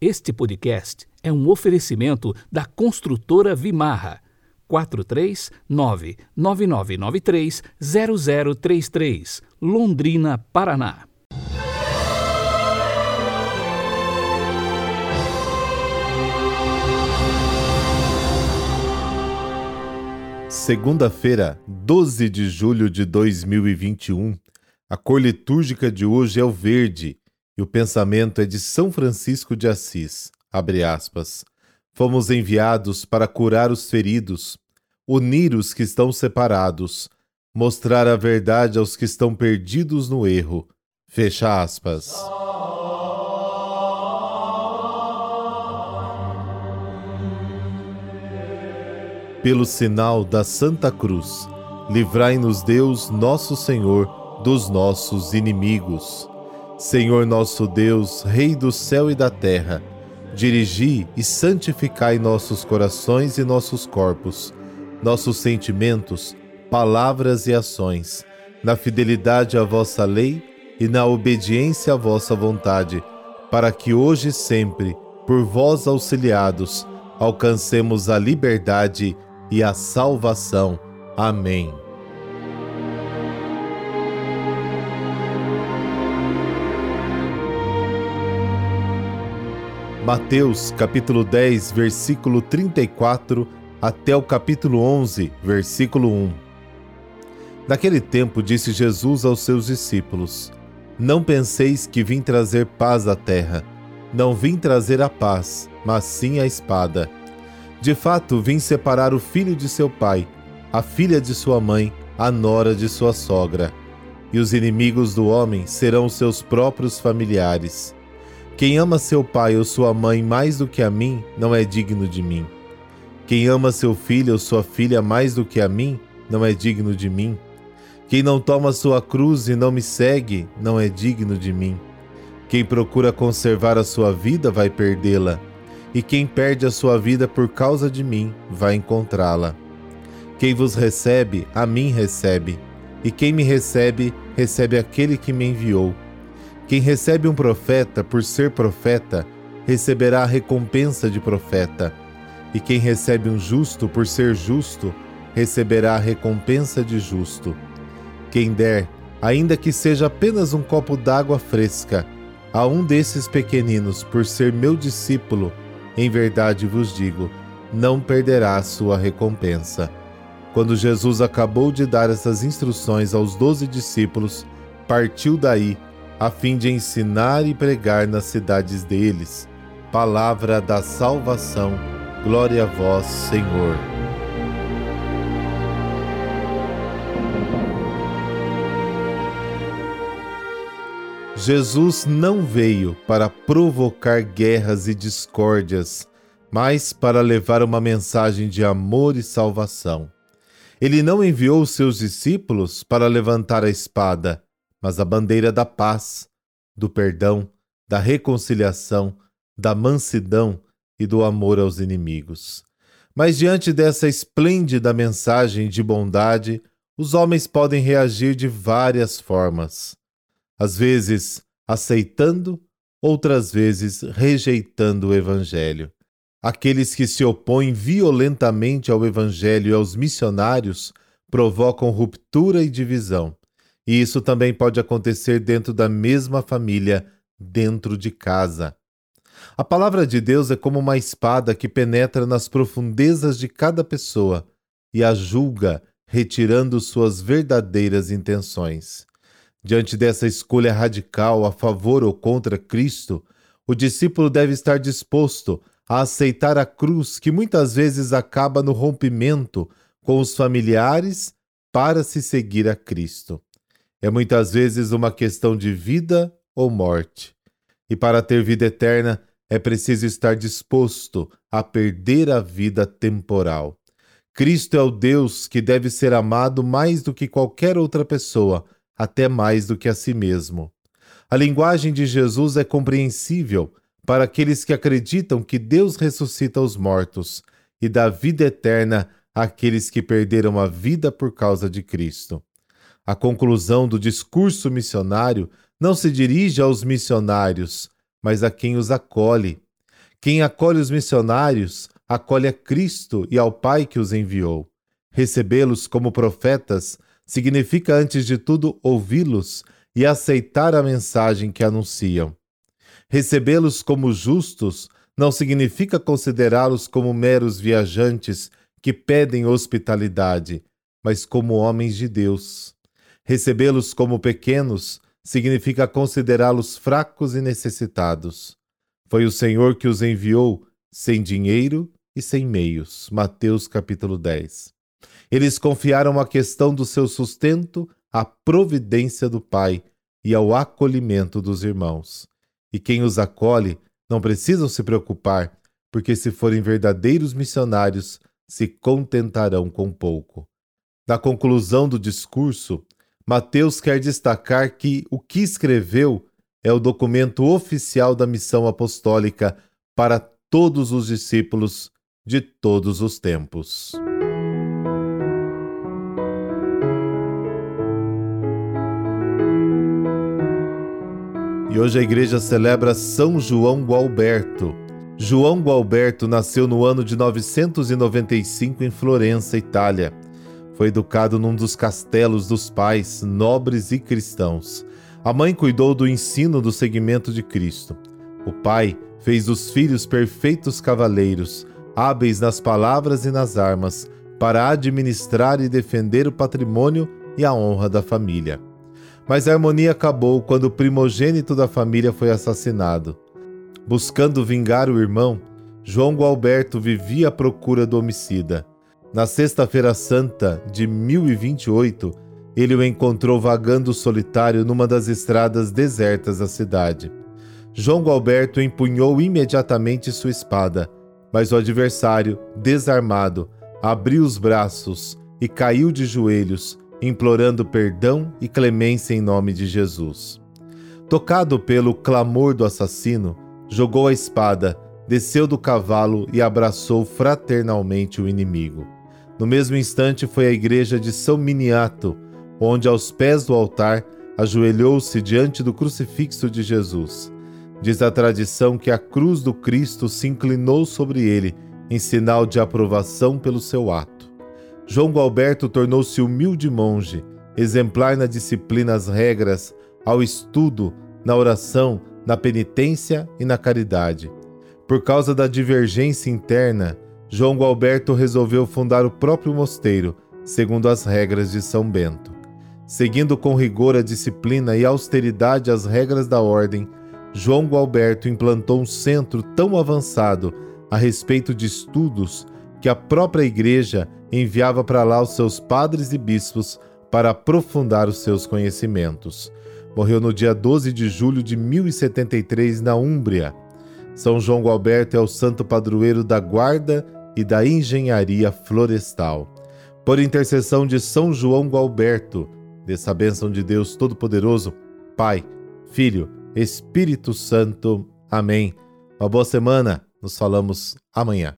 Este podcast é um oferecimento da construtora Vimarra. 439-9993-0033, Londrina, Paraná. Segunda-feira, 12 de julho de 2021. A cor litúrgica de hoje é o verde e o pensamento é de São Francisco de Assis. Abre aspas. Fomos enviados para curar os feridos, unir os que estão separados, mostrar a verdade aos que estão perdidos no erro. Fecha aspas. Pelo sinal da Santa Cruz, livrai-nos Deus, nosso Senhor, dos nossos inimigos. Senhor nosso Deus, Rei do céu e da terra, dirigi e santificai nossos corações e nossos corpos, nossos sentimentos, palavras e ações, na fidelidade à vossa lei e na obediência à vossa vontade, para que hoje e sempre, por vós auxiliados, alcancemos a liberdade e a salvação. Amém. Mateus capítulo 10, versículo 34 até o capítulo 11, versículo 1. Naquele tempo disse Jesus aos seus discípulos: Não penseis que vim trazer paz à terra. Não vim trazer a paz, mas sim a espada. De fato, vim separar o filho de seu pai, a filha de sua mãe, a nora de sua sogra. E os inimigos do homem serão seus próprios familiares. Quem ama seu pai ou sua mãe mais do que a mim, não é digno de mim. Quem ama seu filho ou sua filha mais do que a mim, não é digno de mim. Quem não toma sua cruz e não me segue, não é digno de mim. Quem procura conservar a sua vida vai perdê-la, e quem perde a sua vida por causa de mim vai encontrá-la. Quem vos recebe, a mim recebe, e quem me recebe, recebe aquele que me enviou. Quem recebe um profeta por ser profeta, receberá a recompensa de profeta. E quem recebe um justo por ser justo, receberá a recompensa de justo. Quem der, ainda que seja apenas um copo d'água fresca, a um desses pequeninos por ser meu discípulo, em verdade vos digo, não perderá a sua recompensa. Quando Jesus acabou de dar essas instruções aos doze discípulos, partiu daí a fim de ensinar e pregar nas cidades deles. Palavra da salvação. Glória a vós, Senhor. Jesus não veio para provocar guerras e discórdias, mas para levar uma mensagem de amor e salvação. Ele não enviou seus discípulos para levantar a espada, mas a bandeira da paz, do perdão, da reconciliação, da mansidão e do amor aos inimigos. Mas diante dessa esplêndida mensagem de bondade, os homens podem reagir de várias formas. Às vezes aceitando, outras vezes rejeitando o Evangelho. Aqueles que se opõem violentamente ao Evangelho e aos missionários provocam ruptura e divisão. E isso também pode acontecer dentro da mesma família, dentro de casa. A palavra de Deus é como uma espada que penetra nas profundezas de cada pessoa e a julga, retirando suas verdadeiras intenções. Diante dessa escolha radical a favor ou contra Cristo, o discípulo deve estar disposto a aceitar a cruz que muitas vezes acaba no rompimento com os familiares para se seguir a Cristo. É muitas vezes uma questão de vida ou morte. E para ter vida eterna, é preciso estar disposto a perder a vida temporal. Cristo é o Deus que deve ser amado mais do que qualquer outra pessoa, até mais do que a si mesmo. A linguagem de Jesus é compreensível para aqueles que acreditam que Deus ressuscita os mortos e dá vida eterna àqueles que perderam a vida por causa de Cristo. A conclusão do discurso missionário não se dirige aos missionários, mas a quem os acolhe. Quem acolhe os missionários, acolhe a Cristo e ao Pai que os enviou. Recebê-los como profetas significa, antes de tudo, ouvi-los e aceitar a mensagem que anunciam. Recebê-los como justos não significa considerá-los como meros viajantes que pedem hospitalidade, mas como homens de Deus. Recebê-los como pequenos significa considerá-los fracos e necessitados. Foi o Senhor que os enviou sem dinheiro e sem meios. Mateus capítulo 10. Eles confiaram a questão do seu sustento à providência do Pai e ao acolhimento dos irmãos. E quem os acolhe não precisam se preocupar, porque se forem verdadeiros missionários, se contentarão com pouco. Na conclusão do discurso, Mateus quer destacar que o que escreveu é o documento oficial da missão apostólica para todos os discípulos de todos os tempos. E hoje a igreja celebra São João Gualberto. João Gualberto nasceu no ano de 995 em Florença, Itália. Foi educado num dos castelos dos pais, nobres e cristãos. A mãe cuidou do ensino do seguimento de Cristo. O pai fez dos filhos perfeitos cavaleiros, hábeis nas palavras e nas armas, para administrar e defender o patrimônio e a honra da família. Mas a harmonia acabou quando o primogênito da família foi assassinado. Buscando vingar o irmão, João Gualberto vivia à procura do homicida. Na Sexta-feira Santa de 1028, ele o encontrou vagando solitário numa das estradas desertas da cidade. João Gualberto empunhou imediatamente sua espada, mas o adversário, desarmado, abriu os braços e caiu de joelhos, implorando perdão e clemência em nome de Jesus. Tocado pelo clamor do assassino, jogou a espada, desceu do cavalo e abraçou fraternalmente o inimigo. No mesmo instante foi à igreja de São Miniato, onde aos pés do altar ajoelhou-se diante do crucifixo de Jesus. Diz a tradição que a cruz do Cristo se inclinou sobre ele, em sinal de aprovação pelo seu ato. João Gualberto tornou-se humilde monge, exemplar na disciplina às regras, ao estudo, na oração, na penitência e na caridade. Por causa da divergência interna, João Gualberto resolveu fundar o próprio mosteiro, segundo as regras de São Bento. Seguindo com rigor a disciplina e austeridade as regras da ordem, João Gualberto implantou um centro tão avançado a respeito de estudos que a própria Igreja enviava para lá os seus padres e bispos para aprofundar os seus conhecimentos. Morreu no dia 12 de julho de 1073 na Úmbria. São João Gualberto é o santo padroeiro da guarda e da engenharia florestal. Por intercessão de São João Gualberto, dessa bênção de Deus Todo-Poderoso, Pai, Filho, Espírito Santo. Amém. Uma boa semana. Nos falamos amanhã.